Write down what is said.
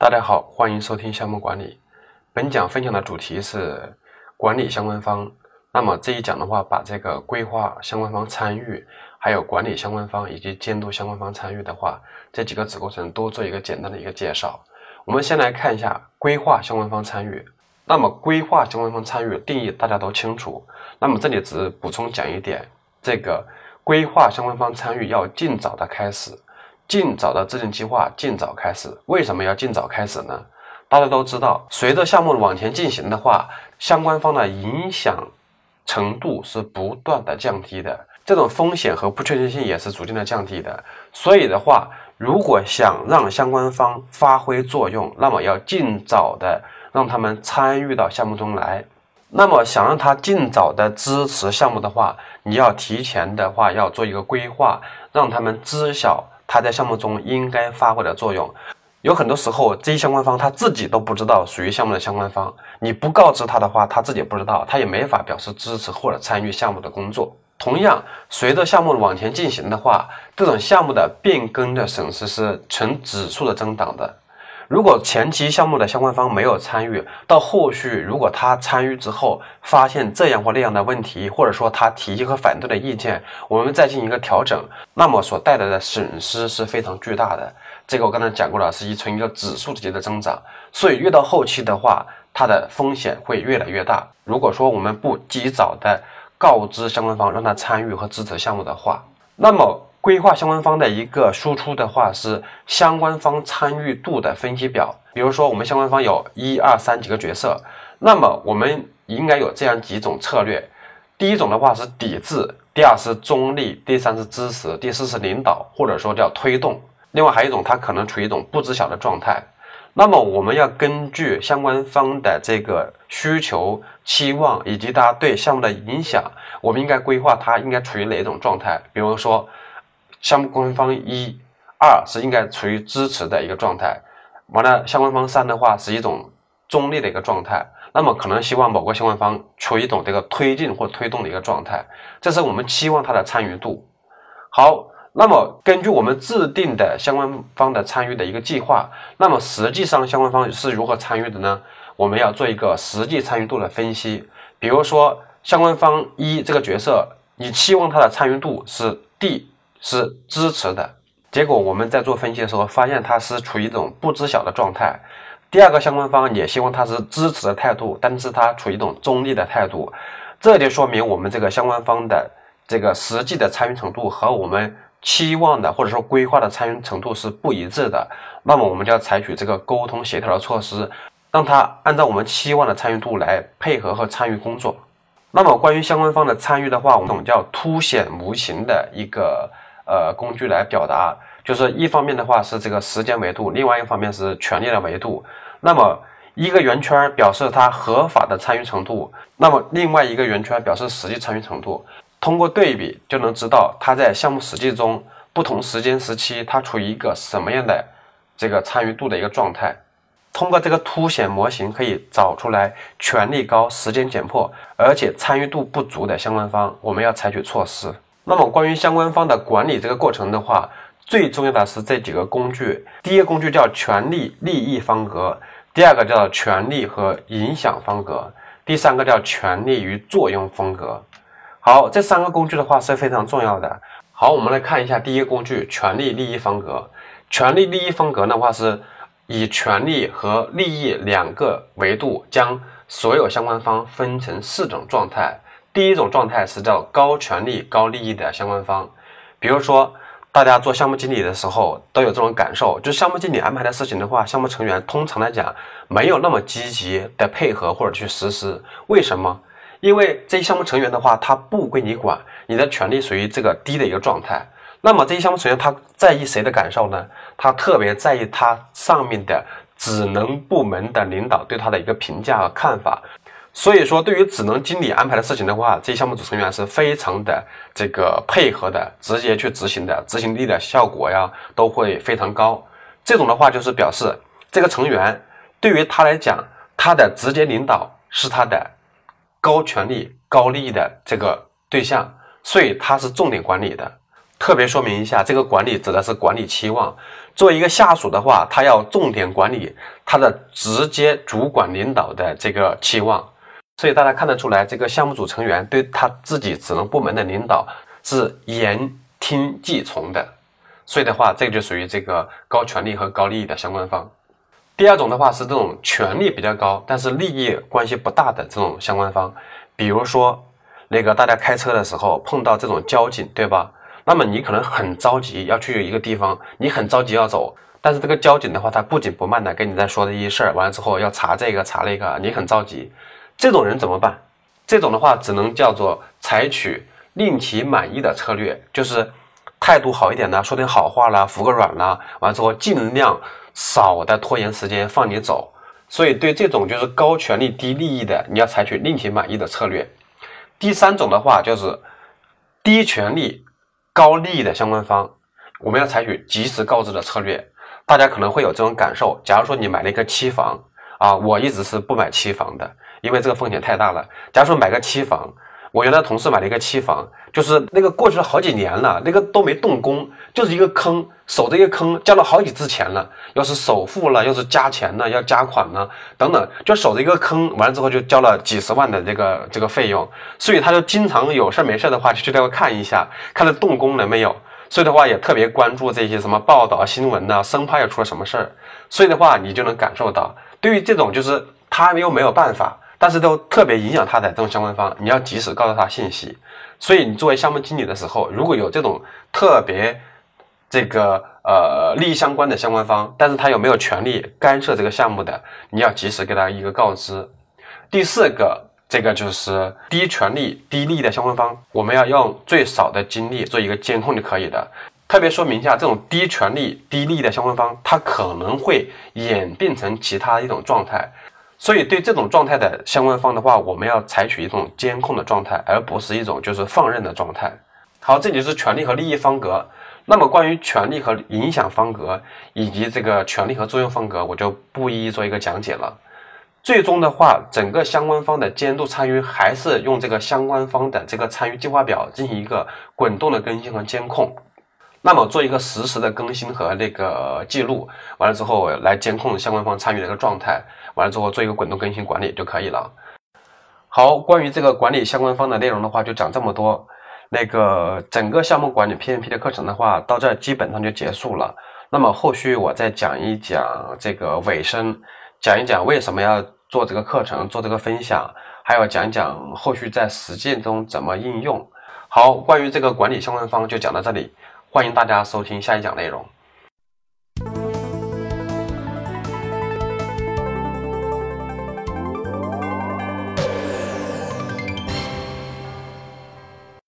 大家好，欢迎收听项目管理。本讲分享的主题是管理相关方。那么这一讲的话，把这个规划相关方参与，还有管理相关方以及监督相关方参与的话，这几个子过程都做一个简单的一个介绍。我们先来看一下规划相关方参与。那么规划相关方参与定义大家都清楚。那么这里只补充讲一点，这个规划相关方参与要尽早的开始。尽早的制定计划，尽早开始。为什么要尽早开始呢？大家都知道，随着项目往前进行的话，相关方的影响程度是不断的降低的，这种风险和不确定性也是逐渐的降低的。所以的话，如果想让相关方发挥作用，那么要尽早的让他们参与到项目中来。那么想让他尽早的支持项目的话，你要提前的话要做一个规划，让他们知晓。他在项目中应该发挥的作用，有很多时候这些相关方他自己都不知道属于项目的相关方，你不告知他的话，他自己不知道，他也没法表示支持或者参与项目的工作。同样，随着项目往前进行的话，这种项目的变更的损失是呈指数的增长的。如果前期项目的相关方没有参与，到后续如果他参与之后发现这样或那样的问题，或者说他提一个反对的意见，我们再进行一个调整，那么所带来的损失是非常巨大的。这个我刚才讲过了，是一呈一个指数级的增长，所以越到后期的话，它的风险会越来越大。如果说我们不及早的告知相关方，让他参与和支持项目的话，那么。规划相关方的一个输出的话是相关方参与度的分析表。比如说，我们相关方有一二三几个角色，那么我们应该有这样几种策略：第一种的话是抵制，第二是中立，第三是支持，第四是领导，或者说叫推动。另外还有一种，它可能处于一种不知晓的状态。那么我们要根据相关方的这个需求、期望以及他对项目的影响，我们应该规划他应该处于哪种状态。比如说。项目关方一、二是应该处于支持的一个状态，完了，相关方三的话是一种中立的一个状态，那么可能希望某个相关方处于一种这个推进或推动的一个状态，这是我们期望他的参与度。好，那么根据我们制定的相关方的参与的一个计划，那么实际上相关方是如何参与的呢？我们要做一个实际参与度的分析，比如说相关方一这个角色，你期望他的参与度是 D。是支持的结果，我们在做分析的时候发现他是处于一种不知晓的状态。第二个相关方也希望他是支持的态度，但是他处于一种中立的态度，这就说明我们这个相关方的这个实际的参与程度和我们期望的或者说规划的参与程度是不一致的。那么我们就要采取这个沟通协调的措施，让他按照我们期望的参与度来配合和参与工作。那么关于相关方的参与的话，我们叫凸显无形的一个。呃，工具来表达，就是一方面的话是这个时间维度，另外一方面是权利的维度。那么一个圆圈表示它合法的参与程度，那么另外一个圆圈表示实际参与程度。通过对比就能知道它在项目实际中不同时间时期它处于一个什么样的这个参与度的一个状态。通过这个凸显模型可以找出来权力高、时间紧迫而且参与度不足的相关方，我们要采取措施。那么关于相关方的管理这个过程的话，最重要的是这几个工具。第一个工具叫权利利益方格，第二个叫权利和影响方格，第三个叫权利与作用方格。好，这三个工具的话是非常重要的。好，我们来看一下第一个工具权利利益方格。权利利益方格的话是以权利和利益两个维度，将所有相关方分成四种状态。第一种状态是叫高权力、高利益的相关方，比如说大家做项目经理的时候都有这种感受，就项目经理安排的事情的话，项目成员通常来讲没有那么积极的配合或者去实施。为什么？因为这些项目成员的话，他不归你管，你的权利属于这个低的一个状态。那么这些项目成员他在意谁的感受呢？他特别在意他上面的职能部门的领导对他的一个评价和看法。所以说，对于只能经理安排的事情的话，这些项目组成员是非常的这个配合的，直接去执行的，执行力的效果呀都会非常高。这种的话就是表示这个成员对于他来讲，他的直接领导是他的高权力、高利益的这个对象，所以他是重点管理的。特别说明一下，这个管理指的是管理期望。作为一个下属的话，他要重点管理他的直接主管领导的这个期望。所以大家看得出来，这个项目组成员对他自己职能部门的领导是言听计从的。所以的话，这就属于这个高权力和高利益的相关方。第二种的话是这种权力比较高，但是利益关系不大的这种相关方。比如说，那个大家开车的时候碰到这种交警，对吧？那么你可能很着急要去一个地方，你很着急要走，但是这个交警的话，他不紧不慢的跟你在说这些事儿，完了之后要查这个查那个，你很着急，这种人怎么办？这种的话只能叫做采取令其满意的策略，就是态度好一点呢，说点好话啦，服个软啦，完之后尽量少的拖延时间放你走。所以对这种就是高权力低利益的，你要采取令其满意的策略。第三种的话就是低权力。高利益的相关方，我们要采取及时告知的策略。大家可能会有这种感受，假如说你买了一个期房啊，我一直是不买期房的，因为这个风险太大了。假如说买个期房。我原来同事买了一个期房，就是那个过去了好几年了，那个都没动工，就是一个坑，守着一个坑，交了好几次钱了，要是首付了，要是加钱了，要加款了，等等，就守着一个坑，完了之后就交了几十万的这个这个费用，所以他就经常有事没事的话就去那块看一下，看他动工了没有，所以的话也特别关注这些什么报道新闻呐，生怕要出了什么事儿，所以的话你就能感受到，对于这种就是他又没有办法。但是都特别影响他的这种相关方，你要及时告诉他信息。所以你作为项目经理的时候，如果有这种特别这个呃利益相关的相关方，但是他有没有权利干涉这个项目的，你要及时给他一个告知。第四个，这个就是低权利低利益的相关方，我们要用最少的精力做一个监控就可以的。特别说明一下，这种低权利低利益的相关方，它可能会演变成其他一种状态。所以，对这种状态的相关方的话，我们要采取一种监控的状态，而不是一种就是放任的状态。好，这就是权利和利益方格。那么，关于权利和影响方格以及这个权利和作用方格，我就不一一做一个讲解了。最终的话，整个相关方的监督参与还是用这个相关方的这个参与计划表进行一个滚动的更新和监控。那么，做一个实时的更新和那个记录，完了之后来监控相关方参与的一个状态。完了之后做一个滚动更新管理就可以了。好，关于这个管理相关方的内容的话，就讲这么多。那个整个项目管理 PMP 的课程的话，到这基本上就结束了。那么后续我再讲一讲这个尾声，讲一讲为什么要做这个课程，做这个分享，还要讲一讲后续在实践中怎么应用。好，关于这个管理相关方就讲到这里，欢迎大家收听下一讲内容。